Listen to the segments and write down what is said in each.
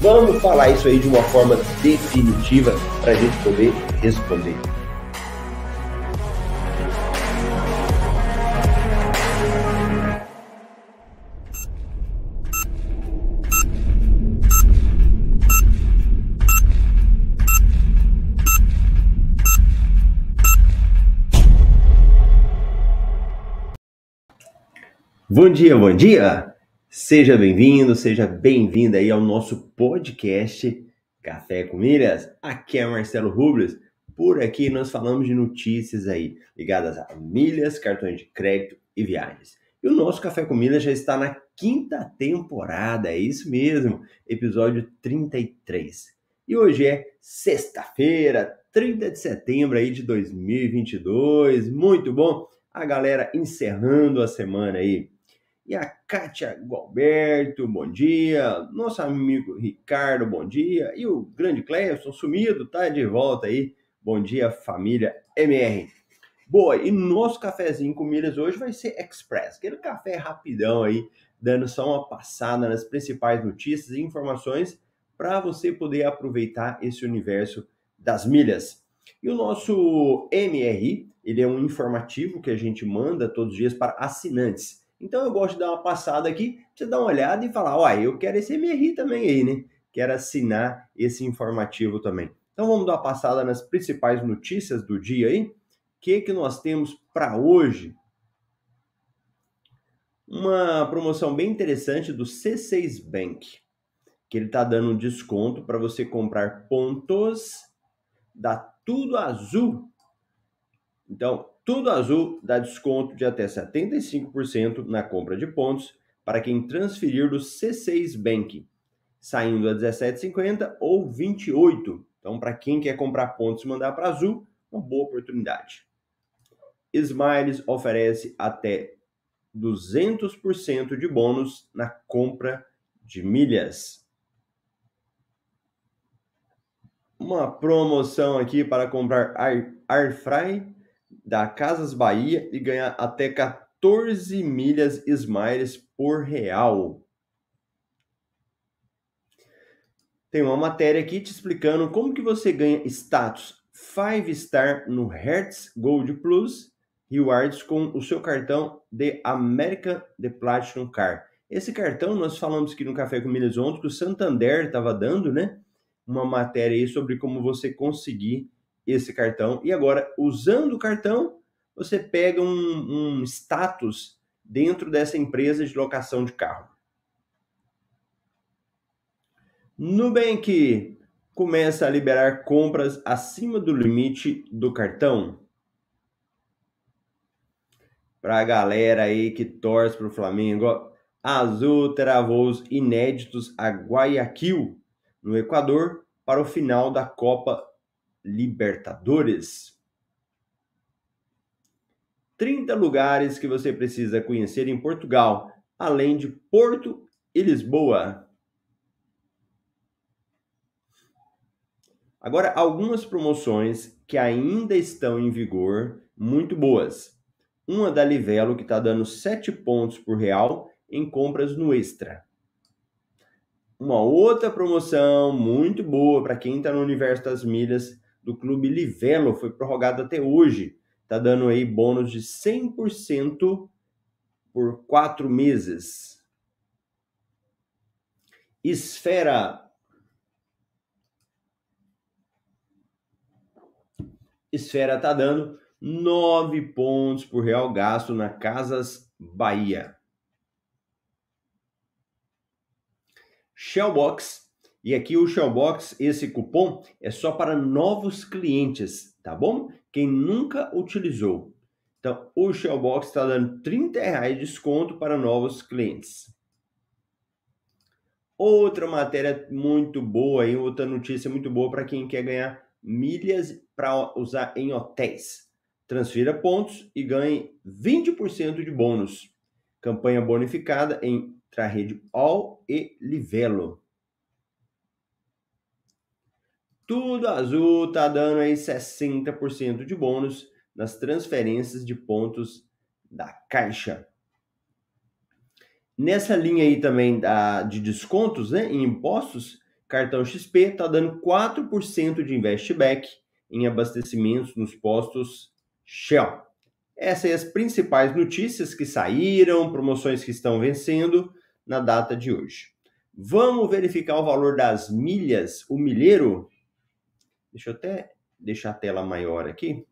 Vamos falar isso aí de uma forma definitiva para a gente poder responder. Bom dia, bom dia! Seja bem-vindo, seja bem-vinda aí ao nosso podcast Café com Milhas. Aqui é Marcelo Rubles. Por aqui nós falamos de notícias aí ligadas a milhas, cartões de crédito e viagens. E o nosso Café com Milhas já está na quinta temporada, é isso mesmo, episódio 33. E hoje é sexta-feira, 30 de setembro aí de 2022. Muito bom a galera encerrando a semana aí e a Kátia Gualberto, bom dia. Nosso amigo Ricardo, bom dia. E o grande Cleison, sumido, tá de volta aí. Bom dia, família MR. Boa, e nosso cafezinho com milhas hoje vai ser express, aquele café rapidão aí, dando só uma passada nas principais notícias e informações para você poder aproveitar esse universo das milhas. E o nosso MRI, ele é um informativo que a gente manda todos os dias para assinantes. Então eu gosto de dar uma passada aqui, você dar uma olhada e falar, ó, eu quero esse MRI também aí, né? Quero assinar esse informativo também. Então vamos dar uma passada nas principais notícias do dia aí. O que, que nós temos para hoje? Uma promoção bem interessante do C6 Bank, que ele está dando um desconto para você comprar pontos da Tudo Azul. Então, tudo Azul dá desconto de até 75% na compra de pontos para quem transferir do C6 Bank, saindo a 17,50 ou 28. Então, para quem quer comprar pontos e mandar para Azul, uma boa oportunidade. Smiles oferece até 200% de bônus na compra de milhas. Uma promoção aqui para comprar Air, Airfry da Casas Bahia e ganhar até 14 milhas Smiles por real. Tem uma matéria aqui te explicando como que você ganha status 5 star no Hertz Gold Plus Rewards com o seu cartão de American The Platinum Car. Esse cartão nós falamos aqui no Café com Milhas ontem que o Santander estava dando, né? Uma matéria aí sobre como você conseguir esse cartão. E agora, usando o cartão, você pega um, um status dentro dessa empresa de locação de carro. Nubank começa a liberar compras acima do limite do cartão. Para a galera aí que torce para o Flamengo, Azul terá voos inéditos a Guayaquil, no Equador, para o final da Copa Libertadores. 30 lugares que você precisa conhecer em Portugal, além de Porto e Lisboa. Agora, algumas promoções que ainda estão em vigor, muito boas. Uma da Livelo, que está dando 7 pontos por real em compras no Extra. Uma outra promoção muito boa para quem está no universo das milhas do Clube Livelo foi prorrogado até hoje. Está dando aí bônus de 100% por quatro meses. Esfera. Esfera está dando 9 pontos por real gasto na Casas Bahia. Shellbox e aqui o Shellbox, esse cupom é só para novos clientes, tá bom? Quem nunca utilizou. Então, o Shellbox está dando 30 reais de desconto para novos clientes. Outra matéria muito boa e outra notícia muito boa para quem quer ganhar milhas para usar em hotéis. Transfira pontos e ganhe 20% de bônus. Campanha bonificada entre a rede All e Livelo. Tudo azul tá dando aí 60% de bônus nas transferências de pontos da Caixa. Nessa linha aí também da, de descontos né, em impostos, cartão XP está dando 4% de investback em abastecimentos nos postos Shell. Essas são as principais notícias que saíram, promoções que estão vencendo na data de hoje. Vamos verificar o valor das milhas, o milheiro. Deixa eu até deixar a tela maior aqui.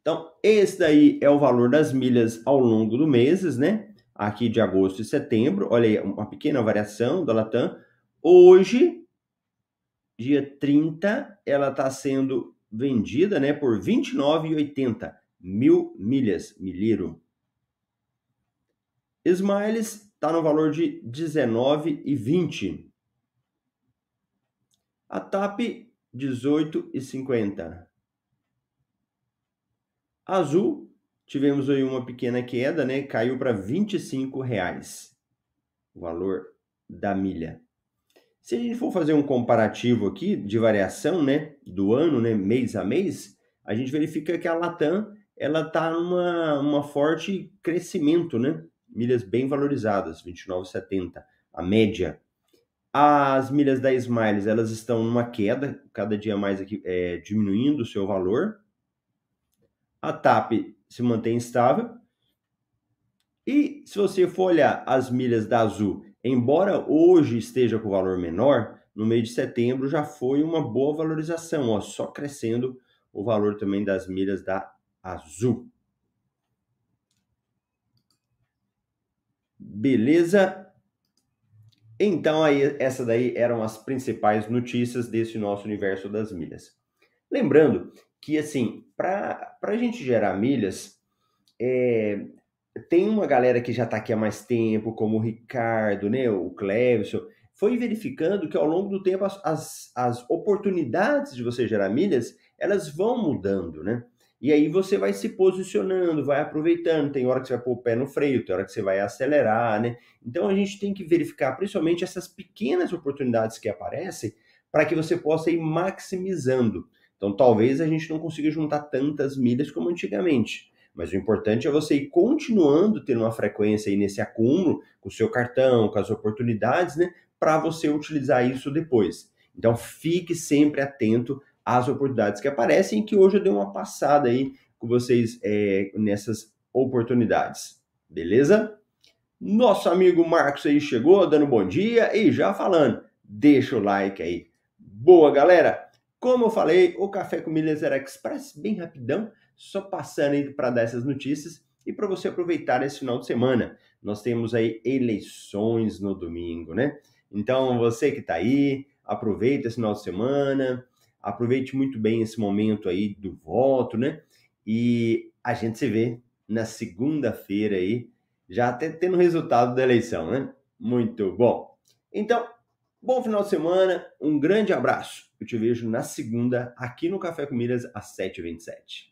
Então, esse daí é o valor das milhas ao longo do meses, né? Aqui de agosto e setembro. Olha aí, uma pequena variação da Latam. Hoje, dia 30, ela está sendo vendida, né, por R$ 29,80 mil milhas, milheiro. Smiles está no valor de 19,20. A TAP 18,50. Azul, tivemos aí uma pequena queda, né? Caiu para R$ 25,00 o valor da milha. Se a gente for fazer um comparativo aqui de variação, né, do ano, né, mês a mês, a gente verifica que a Latam ela está numa uma forte crescimento, né? Milhas bem valorizadas, 29,70, a média. As milhas da Smiles, elas estão numa queda, cada dia mais aqui, é, diminuindo o seu valor a TAP se mantém estável. E se você for olhar as milhas da Azul, embora hoje esteja com valor menor, no mês de setembro já foi uma boa valorização, ó, só crescendo o valor também das milhas da Azul. Beleza? Então aí essa daí eram as principais notícias desse nosso universo das milhas. Lembrando que, assim, para a gente gerar milhas, é, tem uma galera que já está aqui há mais tempo, como o Ricardo, né, o Clevison, foi verificando que ao longo do tempo as, as, as oportunidades de você gerar milhas, elas vão mudando, né? E aí você vai se posicionando, vai aproveitando. Tem hora que você vai pôr o pé no freio, tem hora que você vai acelerar, né? Então a gente tem que verificar principalmente essas pequenas oportunidades que aparecem para que você possa ir maximizando. Então, talvez a gente não consiga juntar tantas milhas como antigamente. Mas o importante é você ir continuando tendo uma frequência aí nesse acúmulo com o seu cartão, com as oportunidades, né? Para você utilizar isso depois. Então, fique sempre atento às oportunidades que aparecem, que hoje eu dei uma passada aí com vocês é, nessas oportunidades. Beleza? Nosso amigo Marcos aí chegou, dando bom dia e já falando. Deixa o like aí. Boa, galera! Como eu falei, o Café com Milhas era Express, bem rapidão, só passando aí para dar essas notícias e para você aproveitar esse final de semana. Nós temos aí eleições no domingo, né? Então, você que está aí, aproveita esse final de semana, aproveite muito bem esse momento aí do voto, né? E a gente se vê na segunda-feira aí, já até tendo o resultado da eleição, né? Muito bom. Então, Bom final de semana, um grande abraço. Eu te vejo na segunda aqui no Café com Milhas às 7h27.